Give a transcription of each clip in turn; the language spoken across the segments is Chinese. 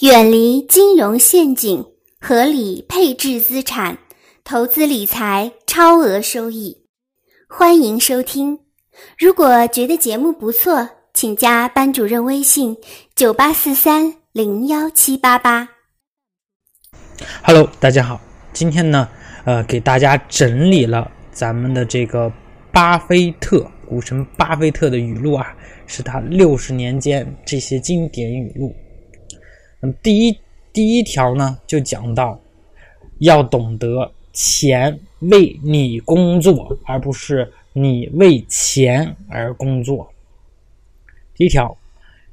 远离金融陷阱，合理配置资产，投资理财超额收益。欢迎收听。如果觉得节目不错，请加班主任微信：九八四三零幺七八八。Hello，大家好，今天呢，呃，给大家整理了咱们的这个巴菲特股神巴菲特的语录啊，是他六十年间这些经典语录。第一第一条呢，就讲到要懂得钱为你工作，而不是你为钱而工作。第一条，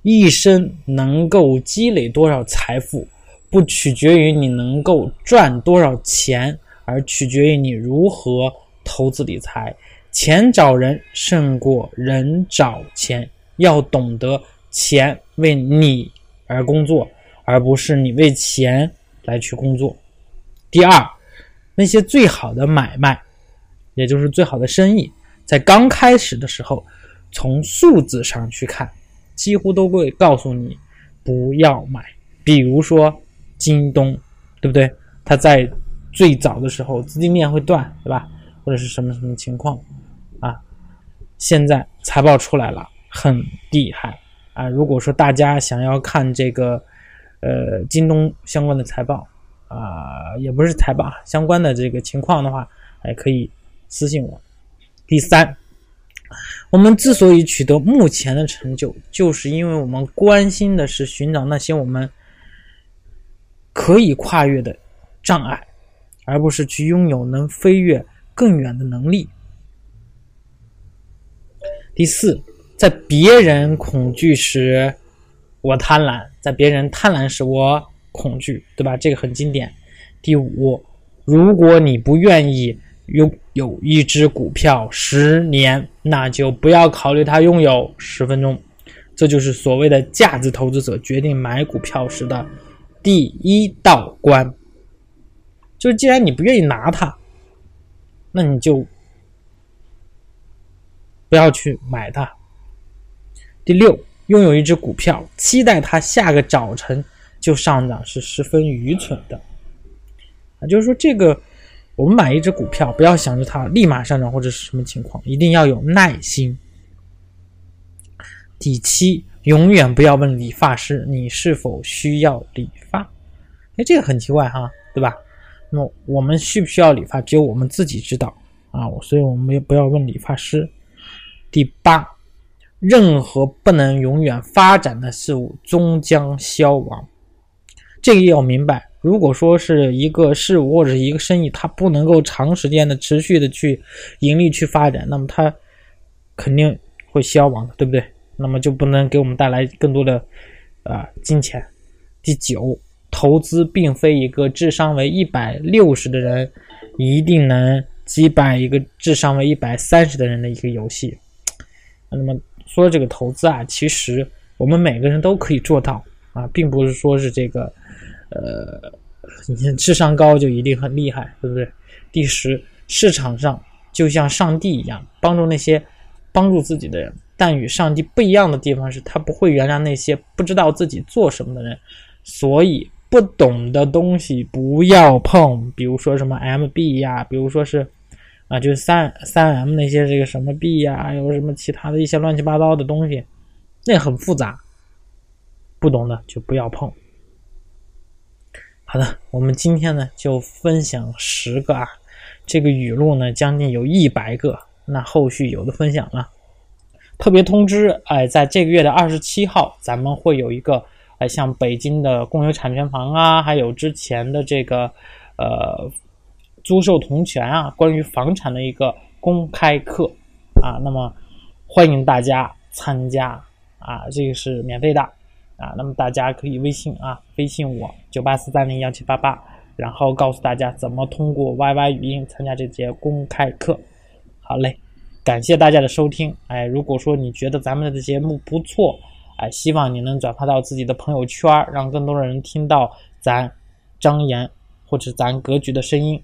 一生能够积累多少财富，不取决于你能够赚多少钱，而取决于你如何投资理财。钱找人胜过人找钱，要懂得钱为你而工作。而不是你为钱来去工作。第二，那些最好的买卖，也就是最好的生意，在刚开始的时候，从数字上去看，几乎都会告诉你不要买。比如说京东，对不对？它在最早的时候资金链会断，对吧？或者是什么什么情况啊？现在财报出来了，很厉害啊！如果说大家想要看这个。呃，京东相关的财报啊，也不是财报相关的这个情况的话，还可以私信我。第三，我们之所以取得目前的成就，就是因为我们关心的是寻找那些我们可以跨越的障碍，而不是去拥有能飞跃更远的能力。第四，在别人恐惧时。我贪婪，在别人贪婪时，我恐惧，对吧？这个很经典。第五，如果你不愿意拥有一只股票十年，那就不要考虑它拥有十分钟。这就是所谓的价值投资者决定买股票时的第一道关。就是既然你不愿意拿它，那你就不要去买它。第六。拥有一只股票，期待它下个早晨就上涨是十分愚蠢的啊！就是说，这个我们买一只股票，不要想着它立马上涨或者是什么情况，一定要有耐心。第七，永远不要问理发师你是否需要理发。哎，这个很奇怪哈，对吧？那么我们需不需要理发，只有我们自己知道啊，所以我们也不要问理发师。第八。任何不能永远发展的事物终将消亡，这个要明白。如果说是一个事物或者一个生意，它不能够长时间的持续的去盈利去发展，那么它肯定会消亡的，对不对？那么就不能给我们带来更多的啊金钱。第九，投资并非一个智商为一百六十的人一定能击败一个智商为一百三十的人的一个游戏。那么。说这个投资啊，其实我们每个人都可以做到啊，并不是说是这个，呃，你智商高就一定很厉害，对不对？第十，市场上就像上帝一样，帮助那些帮助自己的人，但与上帝不一样的地方是他不会原谅那些不知道自己做什么的人，所以不懂的东西不要碰，比如说什么 MB 呀，比如说是。啊，就是三三 M 那些这个什么币呀，还有什么其他的一些乱七八糟的东西，那很复杂，不懂的就不要碰。好的，我们今天呢就分享十个啊，这个语录呢将近有一百个，那后续有的分享了。特别通知，哎，在这个月的二十七号，咱们会有一个，哎，像北京的共有产权房啊，还有之前的这个，呃。租售同权啊，关于房产的一个公开课啊，那么欢迎大家参加啊，这个是免费的啊，那么大家可以微信啊，微信我九八四三零幺七八八，然后告诉大家怎么通过 YY 语音参加这节公开课。好嘞，感谢大家的收听。哎，如果说你觉得咱们的节目不错，哎，希望你能转发到自己的朋友圈，让更多的人听到咱张岩或者咱格局的声音。